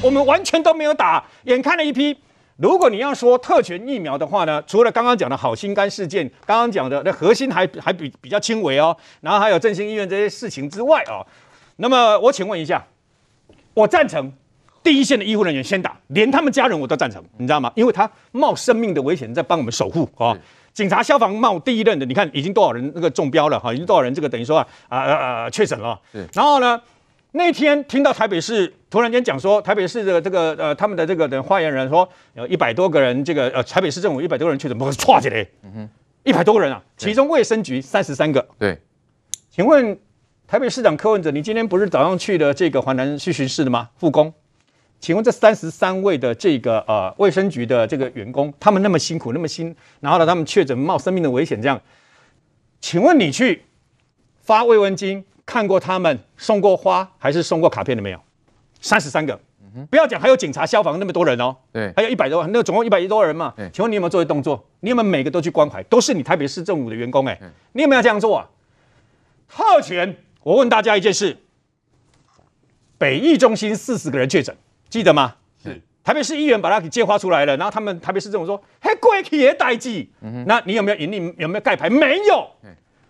我们完全都没有打。眼看了一批，如果你要说特权疫苗的话呢，除了刚刚讲的好心肝事件，刚刚讲的那核心还还比比较轻微哦，然后还有振兴医院这些事情之外哦，那么我请问一下，我赞成第一线的医护人员先打，连他们家人我都赞成，你知道吗？因为他冒生命的危险在帮我们守护啊。哦警察、消防冒第一任的，你看已经多少人那个中标了哈，已经多少人这个等于说啊啊啊确诊了。然后呢，那天听到台北市突然间讲说，台北市的这个呃他们的这个的发言人说有一百多个人，这个呃台北市政府一百多个人确诊，不是错起来，嗯哼，一百多个人啊，其中卫生局三十三个。对，请问台北市长柯文哲，你今天不是早上去的这个华南去巡视的吗？复工。请问这三十三位的这个呃卫生局的这个员工，他们那么辛苦那么辛，然后呢他们确诊冒生命的危险这样，请问你去发慰问金看过他们送过花还是送过卡片的没有？三十三个，不要讲还有警察消防那么多人哦，对，还有一百多，那个总共一百多人嘛，对，请问你有没有做些动作？你有没有每个都去关怀？都是你台北市政府的员工哎，你有没有这样做啊？特权，我问大家一件事，北艺中心四十个人确诊。记得吗？是台北市议员把他给揭发出来了，然后他们台北市政府说：“嘿，过去也代记。”那你有没有盈利？有没有盖牌？没有，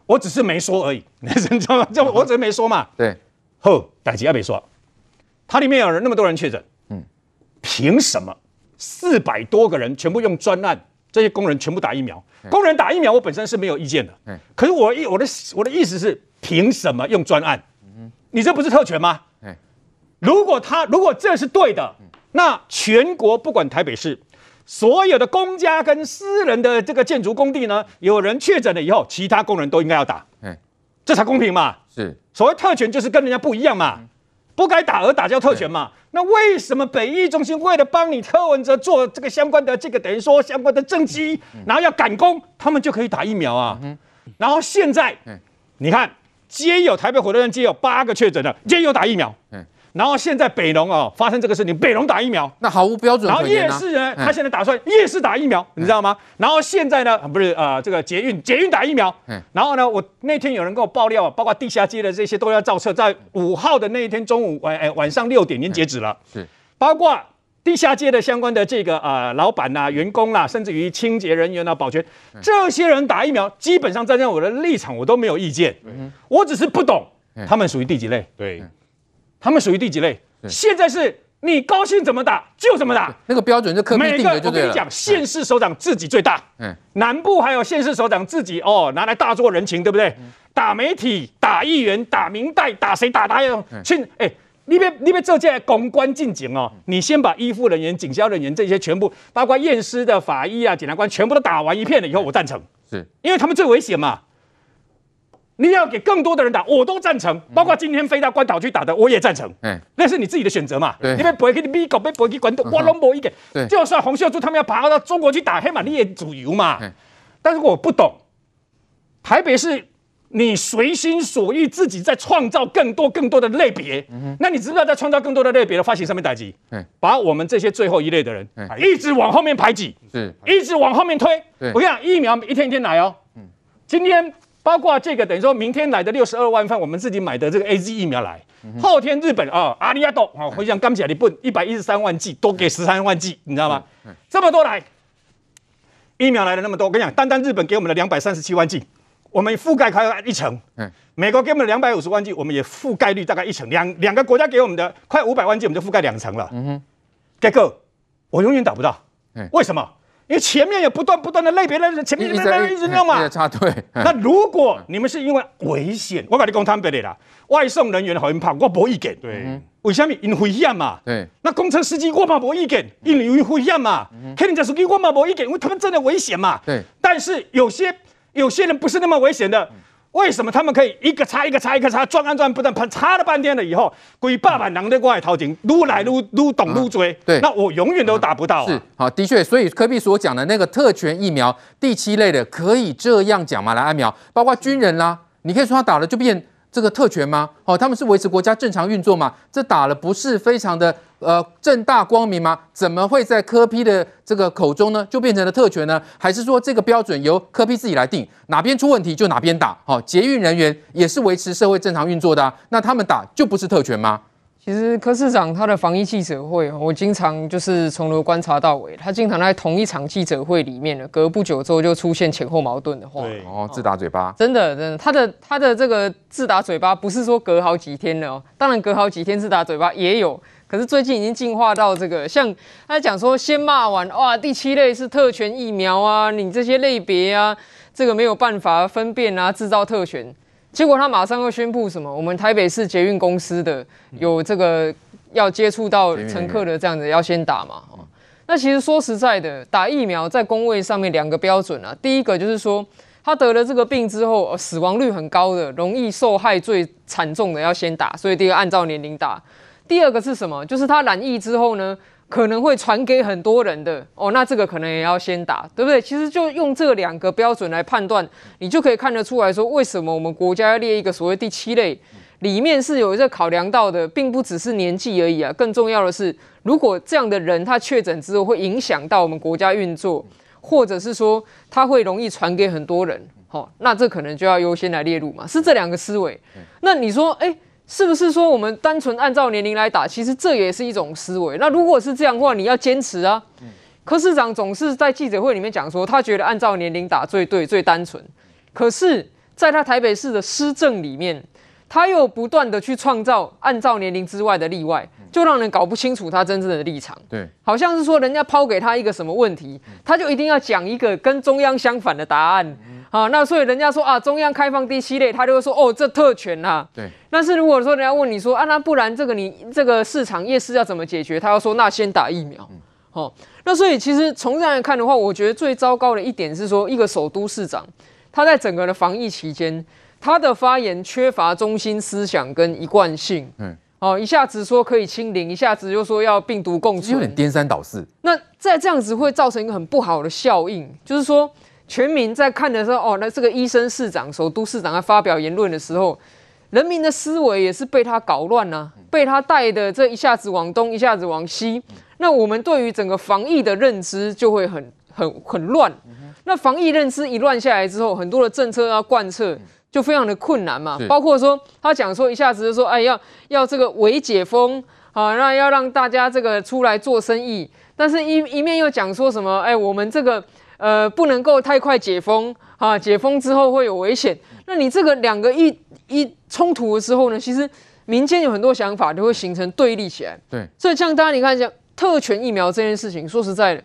我只是没说而已。你知道吗？就我只是没说嘛。对，后代记也没说。它里面有人那么多人确诊，嗯，凭什么四百多个人全部用专案？这些工人全部打疫苗？工人打疫苗，我本身是没有意见的。嗯可是我意我的我的意思是，凭什么用专案？你这不是特权吗？如果他如果这是对的，那全国不管台北市所有的公家跟私人的这个建筑工地呢，有人确诊了以后，其他工人都应该要打，这才公平嘛。是所谓特权就是跟人家不一样嘛，不该打而打叫特权嘛。那为什么北医中心为了帮你柯文哲做这个相关的这个等于说相关的政绩，然后要赶工，他们就可以打疫苗啊？然后现在你看，皆有台北火车站皆有八个确诊的，皆有打疫苗。然后现在北农哦发生这个事情，北农打疫苗，那毫无标准。然后夜市呢，他现在打算夜市打疫苗，你知道吗？然后现在呢，不是呃这个捷运捷运打疫苗。然后呢，我那天有人跟我爆料，包括地下街的这些都要造册，在五号的那一天中午晚哎晚上六点已经截止了。是，包括地下街的相关的这个呃老板呐、员工啦，甚至于清洁人员呐、保全这些人打疫苗，基本上站在我的立场，我都没有意见。我只是不懂他们属于第几类。对。他们属于第几类？现在是你高兴怎么打就怎么打，那个标准是柯 P 定的就。我跟你讲，县市首长自己最大，嗯，南部还有县市首长自己哦，拿来大做人情，对不对？打媒体、打议员、打明代、打谁打哪样？去哎，你别你别这些公关进警哦，你先把医护人员、警消人员这些全部，包括验尸的法医啊、检察官，全部都打完一片了以后，我赞成，是。因为他们最危险嘛。你要给更多的人打，我都赞成，包括今天飞到关岛去打的，我也赞成。嗯，那是你自己的选择嘛。对，你被不会给你美国，别不会给关岛，我拢无意见。对，就算洪秀柱他们要爬到中国去打黑马，你也主游嘛。但是我不懂，台北是你随心所欲自己在创造更多更多的类别。嗯，那你知不知道在创造更多的类别的发行上面打击？嗯，把我们这些最后一类的人，一直往后面排挤，是，一直往后面推。我跟你讲，疫苗一天一天来哦。嗯，今天。包括这个等于说明天来的六十二万份，我们自己买的这个 AZ 疫苗来。后天日本啊，阿里亚多啊，回想刚起来，你不一百一十三万剂，多给十三万剂，你知道吗？这么多来，疫苗来了那么多，我跟你讲，单单日本给我们的两百三十七万剂，我们覆盖快一成。美国给我们两百五十万剂，我们也覆盖率大概一成。两两个国家给我们的快五百万剂，我们就覆盖两成了。嗯哼，结果我永远打不到，嗯为什么？因为前面有不断不断的类别的，前面一直一直弄嘛。插队。那如果你们是因为危险，我跟你讲坦白的啦，外送人员好像怕我无意见。对。为什么？因为危险嘛。对。那公车司机我嘛无意见，因为危险嘛。客运司机我嘛无意见，因为他们真的危险嘛。对。但是有些有些人不是那么危险的。为什么他们可以一个插一个插一个插，转啊转，不断喷插了半天了以后，鬼爸爸狼的过来掏钱，撸来撸撸懂撸追，对，那我永远都打不到、啊。是，好，的确，所以科比所讲的那个特权疫苗第七类的，可以这样讲吗？来，安苗，包括军人啦，你可以说他打了就变。这个特权吗？哦，他们是维持国家正常运作吗？这打了不是非常的呃正大光明吗？怎么会在柯 P 的这个口中呢，就变成了特权呢？还是说这个标准由柯 P 自己来定，哪边出问题就哪边打？哦，捷运人员也是维持社会正常运作的、那他们打就不是特权吗？其实柯市长他的防疫记者会，我经常就是从头观察到尾，他经常在同一场记者会里面呢，隔不久之后就出现前后矛盾的话，对哦，自打嘴巴，真的，真的，他的他的这个自打嘴巴不是说隔好几天了哦，当然隔好几天自打嘴巴也有，可是最近已经进化到这个，像他讲说先骂完哇，第七类是特权疫苗啊，你这些类别啊，这个没有办法分辨啊，制造特权。结果他马上又宣布什么？我们台北市捷运公司的有这个要接触到乘客的这样子要先打嘛？那其实说实在的，打疫苗在工位上面两个标准啊。第一个就是说他得了这个病之后，死亡率很高的、容易受害最惨重的要先打，所以第一个按照年龄打。第二个是什么？就是他染疫之后呢？可能会传给很多人的哦，那这个可能也要先打，对不对？其实就用这两个标准来判断，你就可以看得出来说，为什么我们国家要列一个所谓第七类，里面是有一个考量到的，并不只是年纪而已啊。更重要的是，如果这样的人他确诊之后会影响到我们国家运作，或者是说他会容易传给很多人，好、那这可能就要优先来列入嘛。是这两个思维。那你说，哎？是不是说我们单纯按照年龄来打？其实这也是一种思维。那如果是这样的话，你要坚持啊。柯市长总是在记者会里面讲说，他觉得按照年龄打最对、最单纯。可是，在他台北市的施政里面，他又不断的去创造按照年龄之外的例外，就让人搞不清楚他真正的立场。对，好像是说人家抛给他一个什么问题，他就一定要讲一个跟中央相反的答案。好，那所以人家说啊，中央开放第七类，他就会说哦，这特权呐、啊。对。但是如果说人家问你说啊，那不然这个你这个市场夜市要怎么解决？他要说那先打疫苗。好、嗯，那所以其实从这样来看的话，我觉得最糟糕的一点是说，一个首都市长他在整个的防疫期间，他的发言缺乏中心思想跟一贯性。嗯。哦，一下子说可以清零，一下子又说要病毒共存，有点颠三倒四。那在这样子会造成一个很不好的效应，就是说。全民在看的时候，哦，那这个医生市长、首都市长在发表言论的时候，人民的思维也是被他搞乱了、啊，被他带的这一下子往东，一下子往西。那我们对于整个防疫的认知就会很、很、很乱。那防疫认知一乱下来之后，很多的政策要贯彻就非常的困难嘛。包括说他讲说一下子就说，哎，要要这个微解封啊，那要让大家这个出来做生意，但是一一面又讲说什么，哎，我们这个。呃，不能够太快解封啊！解封之后会有危险。那你这个两个一一冲突的时候呢，其实民间有很多想法就会形成对立起来。对，所以像大家你看一下特权疫苗这件事情，说实在的，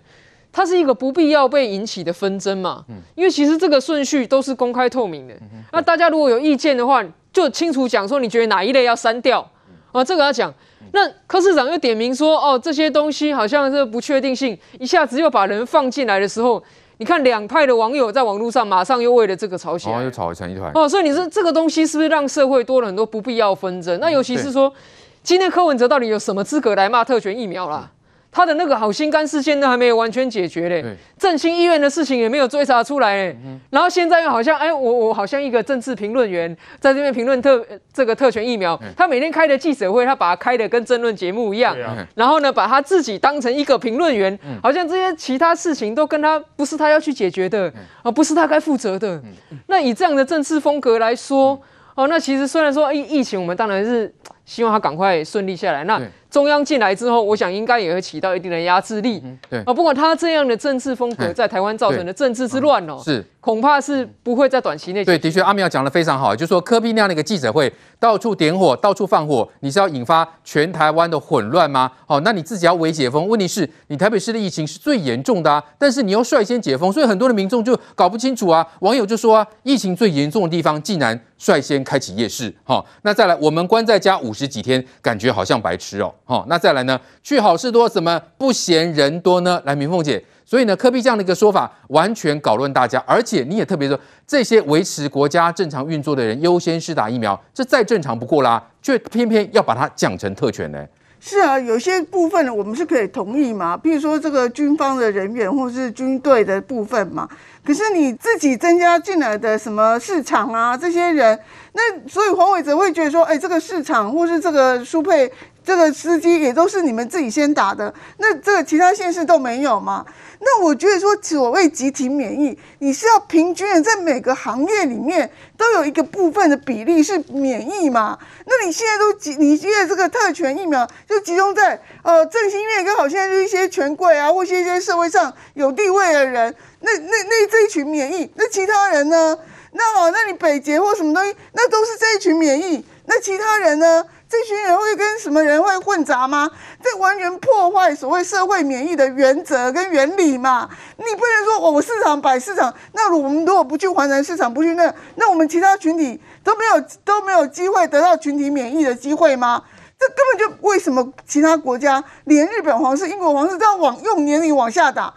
它是一个不必要被引起的纷争嘛。嗯。因为其实这个顺序都是公开透明的。嗯。那大家如果有意见的话，就清楚讲说你觉得哪一类要删掉啊？这个要讲。那柯市长又点名说，哦，这些东西好像是不确定性，一下子又把人放进来的时候。你看两派的网友在网络上马上又为了这个吵起来，哦，又吵成一团哦。所以你说这个东西是不是让社会多了很多不必要纷争？那尤其是说，今天柯文哲到底有什么资格来骂特权疫苗啦？他的那个好心肝事件都还没有完全解决嘞，振兴医院的事情也没有追查出来嘞，然后现在又好像哎，我我好像一个政治评论员在这边评论特这个特权疫苗，他每天开的记者会，他把它开的跟争论节目一样，然后呢，把他自己当成一个评论员，好像这些其他事情都跟他不是他要去解决的，而不是他该负责的。那以这样的政治风格来说，哦，那其实虽然说疫疫情，我们当然是希望他赶快顺利下来。那中央进来之后，我想应该也会起到一定的压制力。对。啊，不管他这样的政治风格在台湾造成的政治之乱哦，是恐怕是不会在短期内。对，的确，阿苗讲的非常好，就是说柯比那样的一个记者会，到处点火，到处放火，你是要引发全台湾的混乱吗？好，那你自己要微解封，问题是你台北市的疫情是最严重的啊，但是你又率先解封，所以很多的民众就搞不清楚啊。网友就说啊，疫情最严重的地方竟然率先开启夜市。好，那再来，我们关在家五十几天，感觉好像白痴哦。好，那再来呢？去好事多怎么不嫌人多呢？来，明凤姐，所以呢，柯比这样的一个说法完全搞乱大家，而且你也特别说，这些维持国家正常运作的人优先施打疫苗，这再正常不过啦，却偏偏要把它讲成特权呢？是啊，有些部分我们是可以同意嘛，比如说这个军方的人员或是军队的部分嘛。可是你自己增加进来的什么市场啊，这些人，那所以黄伟哲会觉得说，哎，这个市场或是这个舒佩这个司机也都是你们自己先打的，那这个其他县市都没有吗？那我觉得说，所谓集体免疫，你是要平均，在每个行业里面都有一个部分的比例是免疫嘛？那你现在都集，你现在这个特权疫苗就集中在呃振兴院跟好像是一些权贵啊，或是一些社会上有地位的人，那那那这一群免疫，那其他人呢？那好，那你北捷或什么东西，那都是这一群免疫，那其他人呢？这群人会跟什么人会混杂吗？这完全破坏所谓社会免疫的原则跟原理嘛！你不能说我市场摆市场，那我们如果不去华南市场，不去那，那我们其他群体都没有都没有机会得到群体免疫的机会吗？这根本就为什么其他国家连日本皇室、英国皇室都要往用年龄往下打？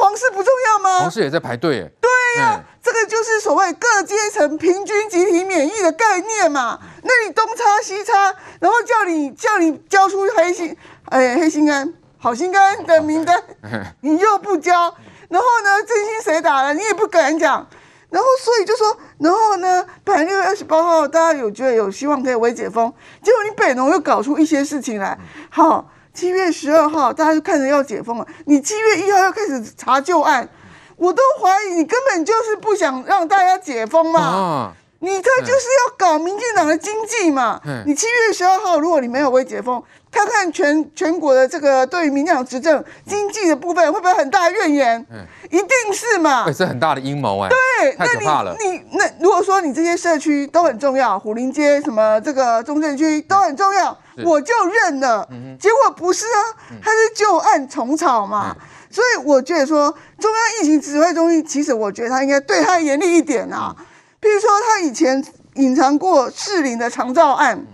皇室不重要吗？皇室也在排队耶。对呀、啊。这个就是所谓各阶层平均集体免疫的概念嘛？那你东插西插，然后叫你叫你交出黑心哎黑心肝好心肝的名单，你又不交，然后呢，真心谁打了你也不敢讲，然后所以就说，然后呢，本来六月二十八号大家有觉得有希望可以微解封，结果你北农又搞出一些事情来，好，七月十二号大家就看着要解封了，你七月一号又开始查旧案。我都怀疑你根本就是不想让大家解封嘛，啊、你他就是要搞民进党的经济嘛。嗯、你七月十二号如果你没有微解封，他看全全国的这个对于民进党执政经济的部分会不会很大的怨言？嗯、一定是嘛。这是很大的阴谋哎。对，太可怕了。那你你那如果说你这些社区都很重要，虎林街什么这个中正区都很重要，嗯、我就认了。嗯、结果不是啊，他是旧案重炒嘛。嗯所以我觉得说，中央疫情指挥中心，其实我觉得他应该对他严厉一点啊。譬如说，他以前隐藏过士林的长照案，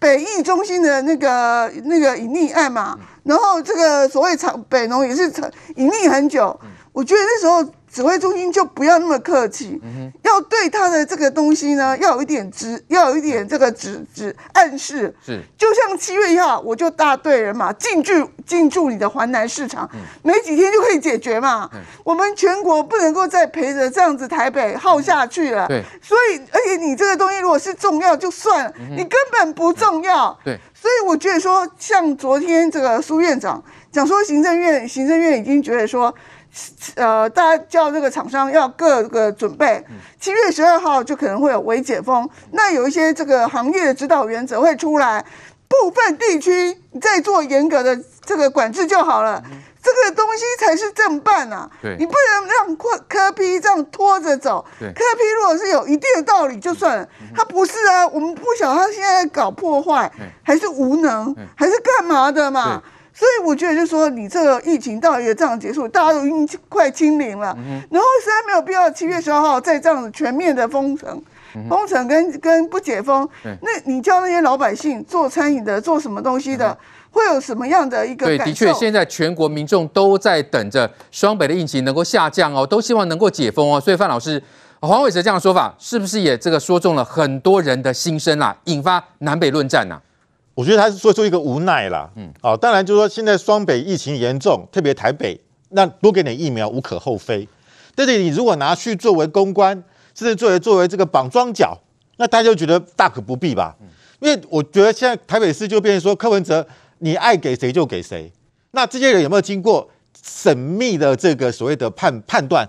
北艺中心的那个那个隐匿案嘛，然后这个所谓长北农也是隐匿很久。我觉得那时候。指挥中心就不要那么客气，嗯、要对他的这个东西呢，要有一点指，要有一点这个指指暗示。是，就像七月一号，我就大队人马进驻进驻你的环南市场，嗯、没几天就可以解决嘛。嗯、我们全国不能够再陪着这样子台北耗下去了。对，所以而且你这个东西如果是重要就算了，嗯、你根本不重要。嗯、对，所以我觉得说，像昨天这个苏院长讲说，行政院行政院已经觉得说。呃，大家叫这个厂商要各个准备，七月十二号就可能会有微解封，那有一些这个行业的指导原则会出来，部分地区再做严格的这个管制就好了，这个东西才是正办啊，对。你不能让科科批这样拖着走，柯对 P 如果是有一定的道理就算了，他不是啊，我们不晓得他现在搞破坏，还是无能，还是干嘛的嘛？所以我觉得，就是说，你这个疫情到一个这样结束，大家都已经快清零了，嗯、然后实在没有必要七月十二号再这样子全面的封城，封城跟跟不解封，那你叫那些老百姓做餐饮的、做什么东西的，会有什么样的一个？对，的确，现在全国民众都在等着双北的疫情能够下降哦，都希望能够解封哦。所以范老师，黄伟哲这样的说法，是不是也这个说中了很多人的心声啊，引发南北论战呐、啊？我觉得他是说出一个无奈啦，嗯，哦，当然就是说现在双北疫情严重，特别台北，那多给点疫苗无可厚非。但是你如果拿去作为公关，甚至作为作为这个绑桩脚，那大家就觉得大可不必吧。因为我觉得现在台北市就变成说柯文哲，你爱给谁就给谁。那这些人有没有经过缜密的这个所谓的判判断？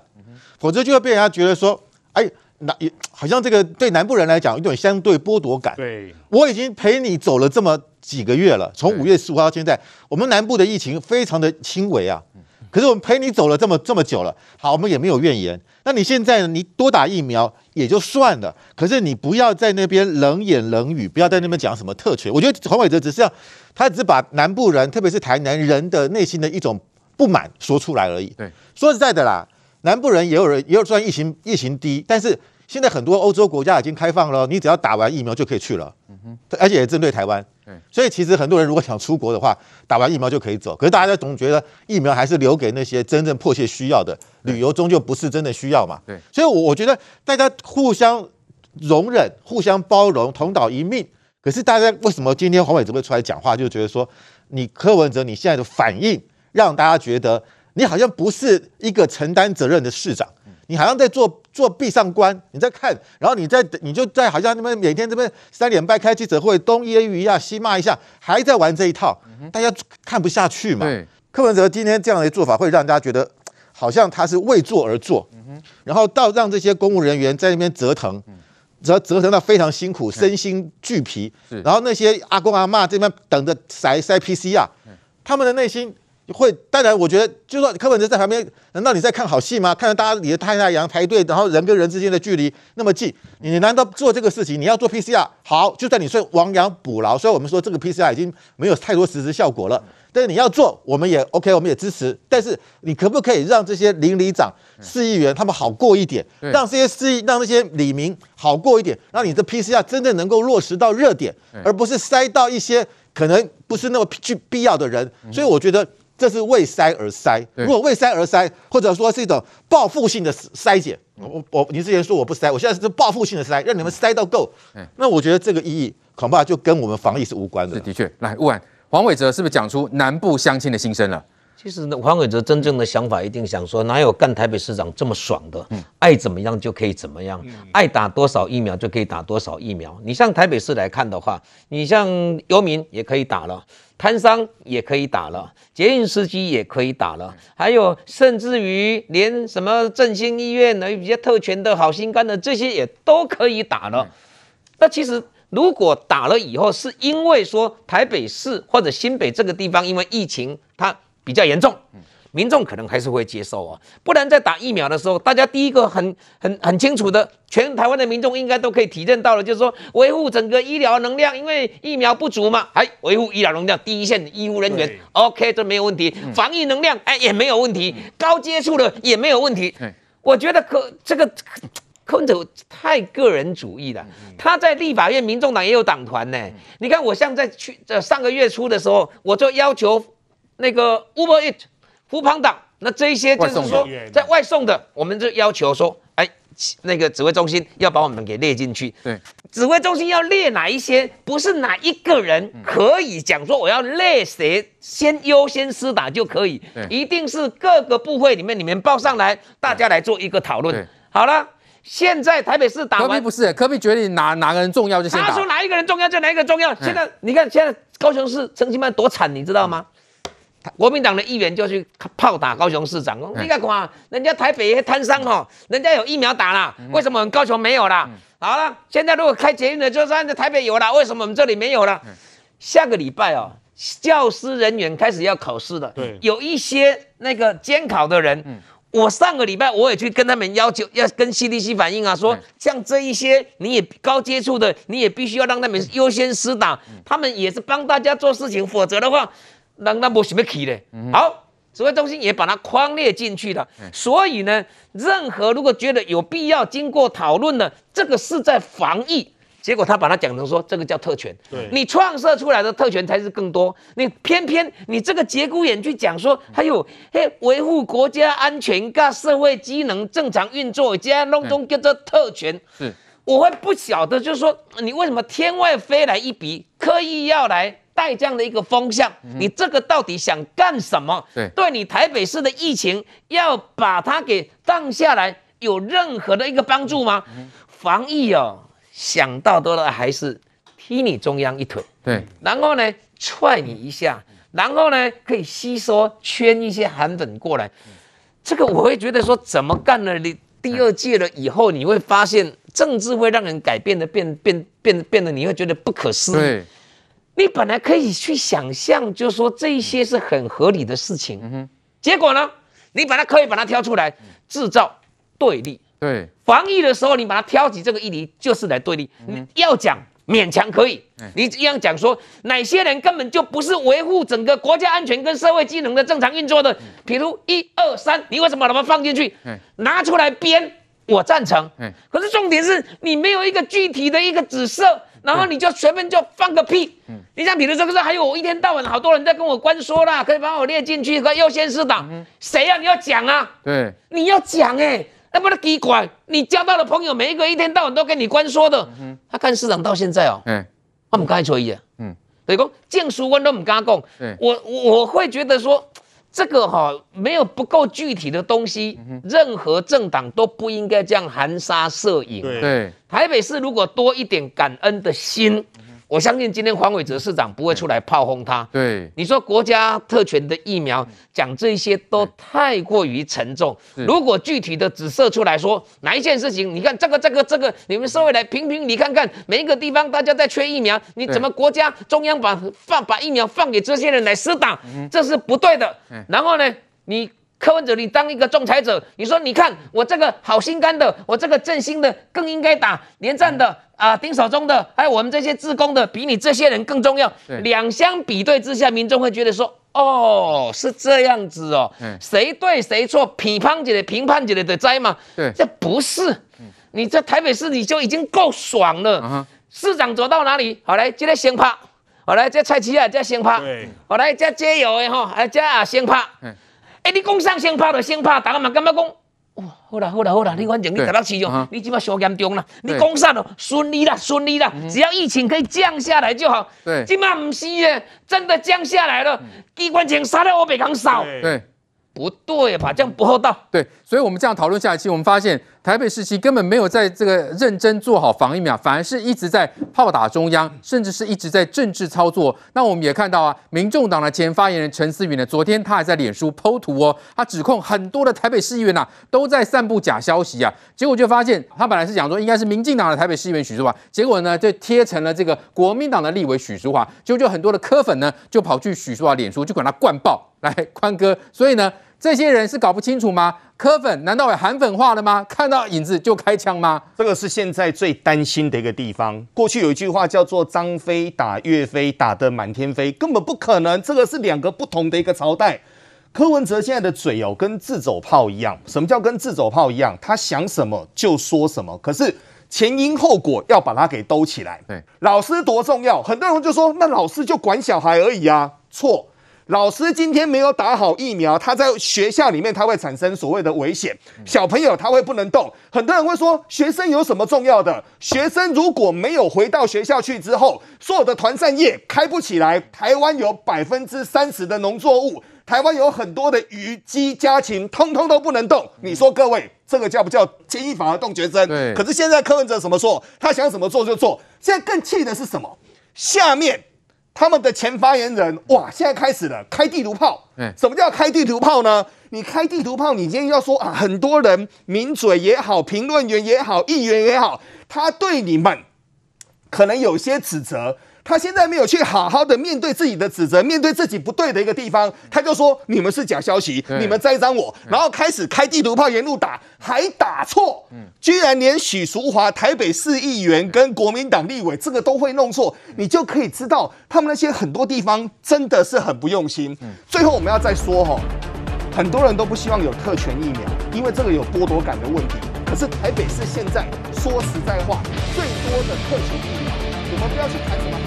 否则就会被人家觉得说，哎。那也好像这个对南部人来讲有一种相对剥夺感。对，我已经陪你走了这么几个月了，从五月十五号到现在，我们南部的疫情非常的轻微啊。可是我们陪你走了这么这么久了，好，我们也没有怨言。那你现在呢？你多打疫苗也就算了，可是你不要在那边冷言冷语，不要在那边讲什么特权。我觉得黄伟哲只是要，他只是把南部人，特别是台南人的内心的一种不满说出来而已。对，说实在的啦，南部人也有人也有算疫情疫情低，但是。现在很多欧洲国家已经开放了，你只要打完疫苗就可以去了，嗯哼，而且也针对台湾，对，所以其实很多人如果想出国的话，打完疫苗就可以走。可是大家总觉得疫苗还是留给那些真正迫切需要的，旅游终究不是真的需要嘛，对。所以，我我觉得大家互相容忍、互相包容、同岛一命。可是大家为什么今天黄伟哲会出来讲话，就觉得说你柯文哲你现在的反应，让大家觉得你好像不是一个承担责任的市长，你好像在做。做壁上关，你在看，然后你在你就在好像你们每天这边三点半开记者会，东揶揄一下，西骂一下，还在玩这一套，大家看不下去嘛。对，柯文哲今天这样的做法会让大家觉得好像他是为做而做，然后到让这些公务人员在那边折腾。折折腾到非常辛苦，身心俱疲。然后那些阿公阿妈这边等着塞塞 PCR，他们的内心会，当然我觉得，就说柯文哲在旁边，难道你在看好戏吗？看到大家你的太太阳排队，然后人跟人之间的距离那么近，你难道做这个事情？你要做 PCR，好，就算你说亡羊补牢，所以我们说这个 PCR 已经没有太多实质效果了。但是你要做，我们也 OK，我们也支持。但是你可不可以让这些邻里长、市议员他们好过一点？让这些市议、让那些里民好过一点，让你的 PCR 真正能够落实到热点，而不是塞到一些可能不是那么必必要的人。所以我觉得这是为塞而塞。如果为塞而塞，或者说是一种报复性的筛检，我我你之前说我不塞，我现在是报复性的塞，让你们塞到够。那我觉得这个意义恐怕就跟我们防疫是无关的。是的确，来，问。黄伟哲是不是讲出南部乡亲的心声了？其实呢，黄伟哲真正的想法一定想说，哪有干台北市长这么爽的？嗯，爱怎么样就可以怎么样，爱打多少疫苗就可以打多少疫苗。你像台北市来看的话，你像游民也可以打了，摊商也可以打了，捷运司机也可以打了，还有甚至于连什么振兴医院呢，比较特权的好心肝的这些也都可以打了。那其实。如果打了以后，是因为说台北市或者新北这个地方，因为疫情它比较严重，民众可能还是会接受啊。不然在打疫苗的时候，大家第一个很很很清楚的，全台湾的民众应该都可以体认到了，就是说维护整个医疗能量，因为疫苗不足嘛，还维护医疗能量，第一线的医护人员，OK，这没有问题。防疫能量哎也没有问题，高接触的也没有问题。我觉得可这个。柯文哲太个人主义了，他在立法院，民众党也有党团呢。你看，我像在去呃上个月初的时候，我就要求那个 Uber Eats、福胖党，那这一些就是说在外送的，我们就要求说，哎，那个指挥中心要把我们给列进去。对，指挥中心要列哪一些？不是哪一个人可以讲说我要列谁先优先施打就可以，一定是各个部会里面你们报上来，大家来做一个讨论。好了。现在台北市打完，不是科比决定哪哪个人重要就先打。他说哪一个人重要就哪一个重要。现在你看，现在高雄市陈其迈多惨，你知道吗？国民党的议员就去炮打高雄市长。你看看，人家台北摊商哦，人家有疫苗打了，为什么我们高雄没有了？好了，现在如果开捷运的，就算在台北有了，为什么我们这里没有了？下个礼拜哦，教师人员开始要考试了。对，有一些那个监考的人。我上个礼拜我也去跟他们要求，要跟 CDC 反映啊，说像这一些你也高接触的，你也必须要让他们优先施打，他们也是帮大家做事情，否则的话，让那没什么起的。好，指挥中心也把它框列进去了。所以呢，任何如果觉得有必要经过讨论的，这个是在防疫。结果他把它讲成说，这个叫特权，对你创设出来的特权才是更多。你偏偏你这个节骨眼去讲说，还有嘿维护国家安全、跟社会机能正常运作，这样弄中叫做特权。是，我会不晓得，就是说你为什么天外飞来一笔，刻意要来带这样的一个风向？你这个到底想干什么？对，对你台北市的疫情要把它给降下来，有任何的一个帮助吗？防疫哦。想到多了，还是踢你中央一腿，对，然后呢，踹你一下，然后呢，可以吸收圈一些韩粉过来，这个我会觉得说，怎么干了？你第二届了以后，你会发现政治会让人改变的，变变变变得，你会觉得不可思议。对，你本来可以去想象，就是说这一些是很合理的事情，嗯哼，结果呢，你把它可以把它挑出来，制造对立。对，防疫的时候，你把它挑起这个议题，就是来对立。你要讲勉强可以，你一样讲说哪些人根本就不是维护整个国家安全跟社会机能的正常运作的，比如一二三，你为什么把它们放进去？拿出来编，我赞成。可是重点是你没有一个具体的一个指示，然后你就随便就放个屁。你像比如这个是还有我一天到晚好多人在跟我关说啦，可以把我列进去和优先施打，谁呀？你要讲啊？对，你要讲哎。那不能奇怪，你交到的朋友每一个一天到晚都跟你关说的，嗯、他看市长到现在哦，嗯，他不敢吹呀，嗯，所以讲，建书我都不敢讲，对。我我会觉得说，这个哈没有不够具体的东西，任何政党都不应该这样含沙射影。对对，台北市如果多一点感恩的心。我相信今天黄伟哲市长不会出来炮轰他。对，你说国家特权的疫苗讲这些都太过于沉重。如果具体的指涉出来说哪一件事情，你看这个这个这个，你们社会来评评，你看看每一个地方大家在缺疫苗，你怎么国家中央把放把疫苗放给这些人来施打，这是不对的。然后呢，你。柯文哲，你当一个仲裁者，你说，你看我这个好心肝的，我这个正心的更应该打连战的啊，丁守中的，还有我们这些自工的，比你这些人更重要。两相比对之下，民众会觉得说，哦，是这样子哦，谁对谁错，评判起来，评判起来的灾嘛。对，这不是，你在台北市你就已经够爽了。市长走到哪里，好来，今天先拍，好来，这蔡奇亚这先拍，好来，这加油的哈，来这啊先拍。哎、欸，你讲上先拍的先拍，大家嘛干嘛讲，哇，好啦好啦好啦，你反正你台北市哦，你起码上严重啦，你讲啥咯，顺利啦顺利啦，只要疫情可以降下来就好。对，起码不是耶，真的降下来了，机关枪杀掉我北港少。对。不对吧？这样不厚道。对，所以我们这样讨论下来，其实我们发现台北市其实根本没有在这个认真做好防疫苗，反而是一直在炮打中央，甚至是一直在政治操作。那我们也看到啊，民众党的前发言人陈思宇呢，昨天他还在脸书剖图哦，他指控很多的台北市议员呐、啊、都在散布假消息啊，结果就发现他本来是讲说应该是民进党的台北市议员许淑华，结果呢就贴成了这个国民党的立委许淑华，结果就很多的柯粉呢就跑去许淑华脸书就管他灌爆来宽哥，所以呢。这些人是搞不清楚吗？柯粉难道也韩粉化了吗？看到影子就开枪吗？这个是现在最担心的一个地方。过去有一句话叫做“张飞打岳飞，打得满天飞”，根本不可能。这个是两个不同的一个朝代。柯文哲现在的嘴哦，跟自走炮一样。什么叫跟自走炮一样？他想什么就说什么。可是前因后果要把它给兜起来。对，老师多重要？很多人就说，那老师就管小孩而已啊。错。老师今天没有打好疫苗，他在学校里面他会产生所谓的危险，小朋友他会不能动。很多人会说，学生有什么重要的？学生如果没有回到学校去之后，所有的团扇业开不起来。台湾有百分之三十的农作物，台湾有很多的鱼鸡家禽，通通都不能动。你说各位，这个叫不叫牵一发而动全身？对。可是现在柯文哲怎么说？他想怎么做就做。现在更气的是什么？下面。他们的前发言人哇，现在开始了开地图炮。嗯，什么叫开地图炮呢？你开地图炮，你今天要说啊，很多人名嘴也好，评论员也好，议员也好，他对你们可能有些指责。他现在没有去好好的面对自己的指责，面对自己不对的一个地方，他就说你们是假消息，你们栽赃我，然后开始开地图炮沿路打，还打错，居然连许淑华台北市议员跟国民党立委这个都会弄错，你就可以知道他们那些很多地方真的是很不用心。最后我们要再说哈，很多人都不希望有特权疫苗，因为这个有剥夺感的问题。可是台北市现在说实在话，最多的特权疫苗，我们不要去谈什么。